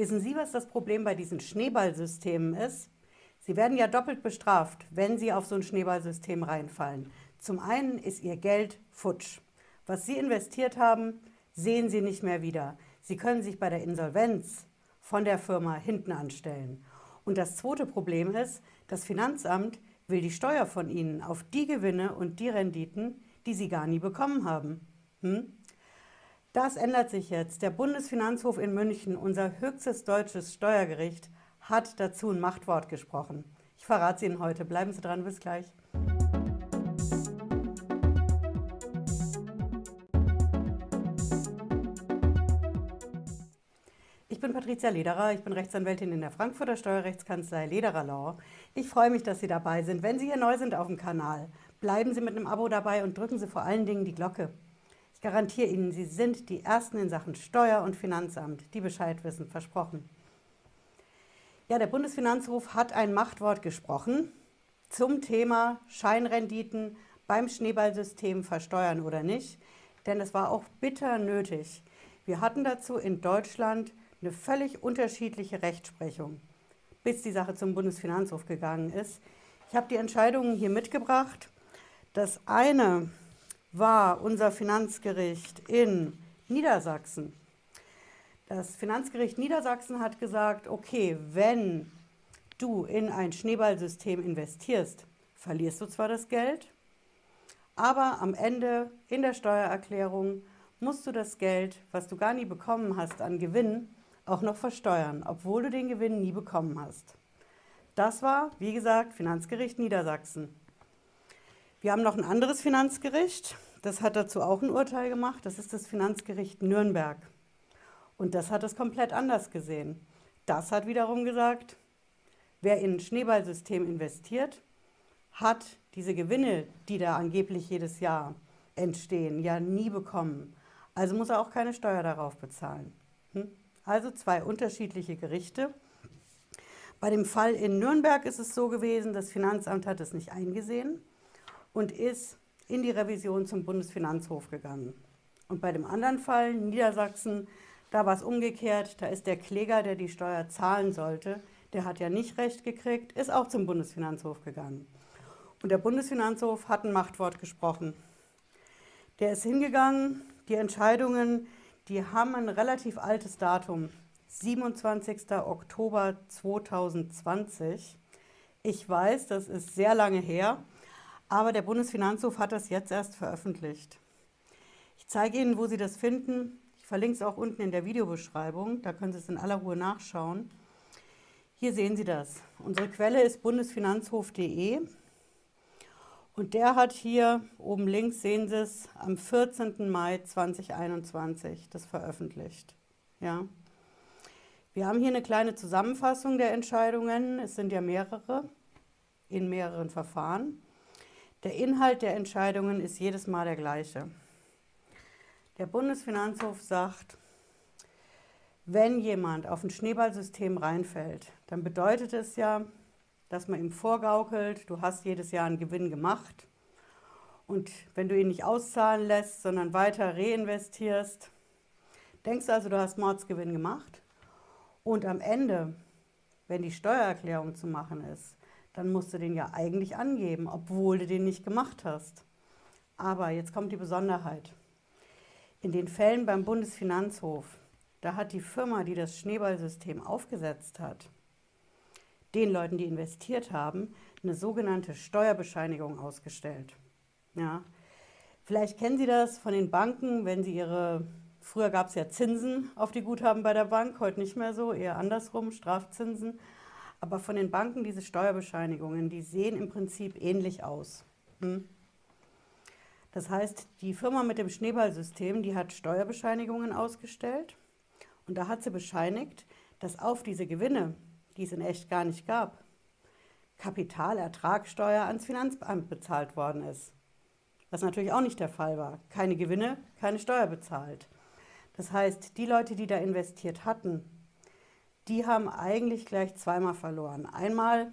Wissen Sie, was das Problem bei diesen Schneeballsystemen ist? Sie werden ja doppelt bestraft, wenn Sie auf so ein Schneeballsystem reinfallen. Zum einen ist Ihr Geld futsch. Was Sie investiert haben, sehen Sie nicht mehr wieder. Sie können sich bei der Insolvenz von der Firma hinten anstellen. Und das zweite Problem ist, das Finanzamt will die Steuer von Ihnen auf die Gewinne und die Renditen, die Sie gar nie bekommen haben. Hm? Das ändert sich jetzt. Der Bundesfinanzhof in München, unser höchstes deutsches Steuergericht, hat dazu ein Machtwort gesprochen. Ich verrate es Ihnen heute. Bleiben Sie dran, bis gleich. Ich bin Patricia Lederer, ich bin Rechtsanwältin in der Frankfurter Steuerrechtskanzlei Lederer Law. Ich freue mich, dass Sie dabei sind. Wenn Sie hier neu sind auf dem Kanal, bleiben Sie mit einem Abo dabei und drücken Sie vor allen Dingen die Glocke. Ich garantiere Ihnen, Sie sind die Ersten in Sachen Steuer- und Finanzamt, die Bescheid wissen, versprochen. Ja, der Bundesfinanzhof hat ein Machtwort gesprochen zum Thema Scheinrenditen beim Schneeballsystem versteuern oder nicht, denn es war auch bitter nötig. Wir hatten dazu in Deutschland eine völlig unterschiedliche Rechtsprechung, bis die Sache zum Bundesfinanzhof gegangen ist. Ich habe die Entscheidungen hier mitgebracht. Das eine war unser Finanzgericht in Niedersachsen. Das Finanzgericht Niedersachsen hat gesagt, okay, wenn du in ein Schneeballsystem investierst, verlierst du zwar das Geld, aber am Ende in der Steuererklärung musst du das Geld, was du gar nie bekommen hast an Gewinn, auch noch versteuern, obwohl du den Gewinn nie bekommen hast. Das war, wie gesagt, Finanzgericht Niedersachsen. Wir haben noch ein anderes Finanzgericht, das hat dazu auch ein Urteil gemacht, das ist das Finanzgericht Nürnberg. Und das hat es komplett anders gesehen. Das hat wiederum gesagt, wer in ein Schneeballsystem investiert, hat diese Gewinne, die da angeblich jedes Jahr entstehen, ja nie bekommen. Also muss er auch keine Steuer darauf bezahlen. Hm? Also zwei unterschiedliche Gerichte. Bei dem Fall in Nürnberg ist es so gewesen, das Finanzamt hat es nicht eingesehen und ist in die Revision zum Bundesfinanzhof gegangen. Und bei dem anderen Fall, Niedersachsen, da war es umgekehrt, da ist der Kläger, der die Steuer zahlen sollte, der hat ja nicht recht gekriegt, ist auch zum Bundesfinanzhof gegangen. Und der Bundesfinanzhof hat ein Machtwort gesprochen. Der ist hingegangen, die Entscheidungen, die haben ein relativ altes Datum, 27. Oktober 2020. Ich weiß, das ist sehr lange her, aber der Bundesfinanzhof hat das jetzt erst veröffentlicht. Ich zeige Ihnen, wo Sie das finden. Ich verlinke es auch unten in der Videobeschreibung, da können Sie es in aller Ruhe nachschauen. Hier sehen Sie das. Unsere Quelle ist bundesfinanzhof.de und der hat hier oben links, sehen Sie es, am 14. Mai 2021 das veröffentlicht. Ja. Wir haben hier eine kleine Zusammenfassung der Entscheidungen. Es sind ja mehrere in mehreren Verfahren. Der Inhalt der Entscheidungen ist jedes Mal der gleiche. Der Bundesfinanzhof sagt, wenn jemand auf ein Schneeballsystem reinfällt, dann bedeutet es ja, dass man ihm vorgaukelt, du hast jedes Jahr einen Gewinn gemacht und wenn du ihn nicht auszahlen lässt, sondern weiter reinvestierst, denkst du also, du hast Mordsgewinn gemacht und am Ende, wenn die Steuererklärung zu machen ist, dann musst du den ja eigentlich angeben, obwohl du den nicht gemacht hast. Aber jetzt kommt die Besonderheit. In den Fällen beim Bundesfinanzhof, da hat die Firma, die das Schneeballsystem aufgesetzt hat, den Leuten, die investiert haben, eine sogenannte Steuerbescheinigung ausgestellt. Ja. Vielleicht kennen Sie das von den Banken, wenn Sie Ihre, früher gab es ja Zinsen auf die Guthaben bei der Bank, heute nicht mehr so, eher andersrum, Strafzinsen. Aber von den Banken diese Steuerbescheinigungen, die sehen im Prinzip ähnlich aus. Hm? Das heißt, die Firma mit dem Schneeballsystem, die hat Steuerbescheinigungen ausgestellt und da hat sie bescheinigt, dass auf diese Gewinne, die es in echt gar nicht gab, Kapitalertragssteuer ans Finanzamt bezahlt worden ist. Was natürlich auch nicht der Fall war. Keine Gewinne, keine Steuer bezahlt. Das heißt, die Leute, die da investiert hatten, die haben eigentlich gleich zweimal verloren. Einmal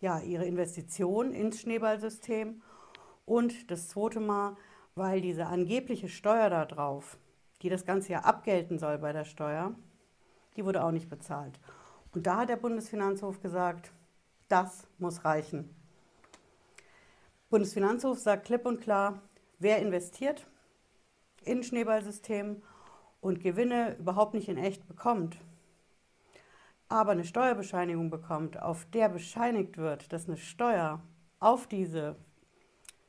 ja, ihre Investition ins Schneeballsystem und das zweite Mal, weil diese angebliche Steuer darauf, die das Ganze ja abgelten soll bei der Steuer, die wurde auch nicht bezahlt. Und da hat der Bundesfinanzhof gesagt, das muss reichen. Bundesfinanzhof sagt klipp und klar, wer investiert in Schneeballsystem und Gewinne überhaupt nicht in echt bekommt, aber eine Steuerbescheinigung bekommt, auf der bescheinigt wird, dass eine Steuer auf diese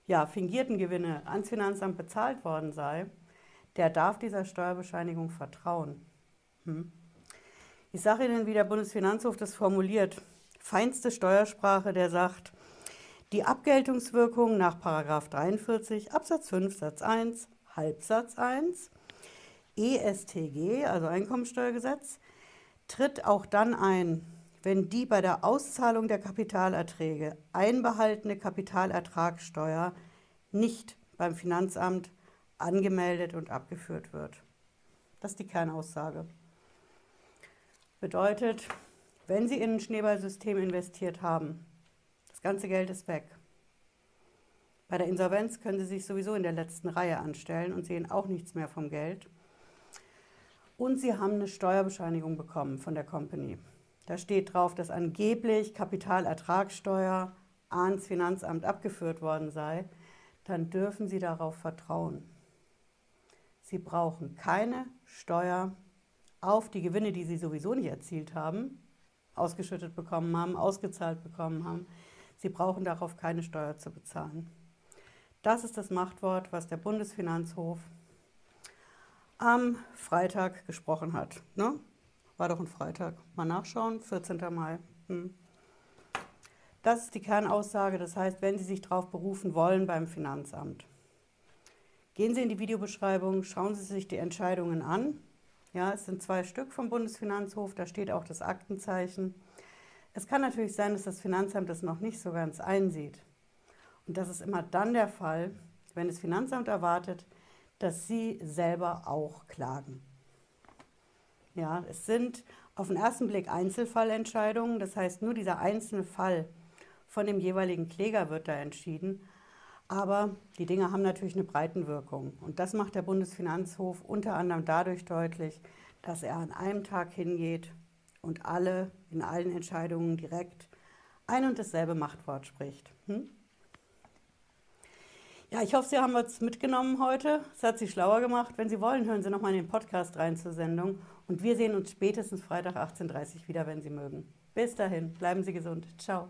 ja, fingierten Gewinne ans Finanzamt bezahlt worden sei, der darf dieser Steuerbescheinigung vertrauen. Hm? Ich sage Ihnen, wie der Bundesfinanzhof das formuliert. Feinste Steuersprache, der sagt, die Abgeltungswirkung nach 43 Absatz 5 Satz 1 Halbsatz 1 ESTG, also Einkommensteuergesetz, tritt auch dann ein, wenn die bei der Auszahlung der Kapitalerträge einbehaltene Kapitalertragssteuer nicht beim Finanzamt angemeldet und abgeführt wird. Das ist die Kernaussage. Bedeutet, wenn Sie in ein Schneeballsystem investiert haben, das ganze Geld ist weg. Bei der Insolvenz können Sie sich sowieso in der letzten Reihe anstellen und sehen auch nichts mehr vom Geld. Und Sie haben eine Steuerbescheinigung bekommen von der Company. Da steht drauf, dass angeblich Kapitalertragssteuer ans Finanzamt abgeführt worden sei. Dann dürfen Sie darauf vertrauen. Sie brauchen keine Steuer auf die Gewinne, die Sie sowieso nicht erzielt haben, ausgeschüttet bekommen haben, ausgezahlt bekommen haben. Sie brauchen darauf keine Steuer zu bezahlen. Das ist das Machtwort, was der Bundesfinanzhof am Freitag gesprochen hat. Ne? War doch ein Freitag. Mal nachschauen, 14. Mai. Hm. Das ist die Kernaussage. Das heißt, wenn Sie sich darauf berufen wollen beim Finanzamt, gehen Sie in die Videobeschreibung, schauen Sie sich die Entscheidungen an. Ja, es sind zwei Stück vom Bundesfinanzhof, da steht auch das Aktenzeichen. Es kann natürlich sein, dass das Finanzamt das noch nicht so ganz einsieht. Und das ist immer dann der Fall, wenn das Finanzamt erwartet, dass Sie selber auch klagen. Ja, es sind auf den ersten Blick Einzelfallentscheidungen, das heißt nur dieser einzelne Fall von dem jeweiligen Kläger wird da entschieden. Aber die Dinge haben natürlich eine Breitenwirkung. Und das macht der Bundesfinanzhof unter anderem dadurch deutlich, dass er an einem Tag hingeht und alle in allen Entscheidungen direkt ein und dasselbe Machtwort spricht. Hm? Ja, ich hoffe, Sie haben was mitgenommen heute. Es hat Sie schlauer gemacht. Wenn Sie wollen, hören Sie nochmal in den Podcast rein zur Sendung. Und wir sehen uns spätestens Freitag 18.30 Uhr wieder, wenn Sie mögen. Bis dahin, bleiben Sie gesund. Ciao.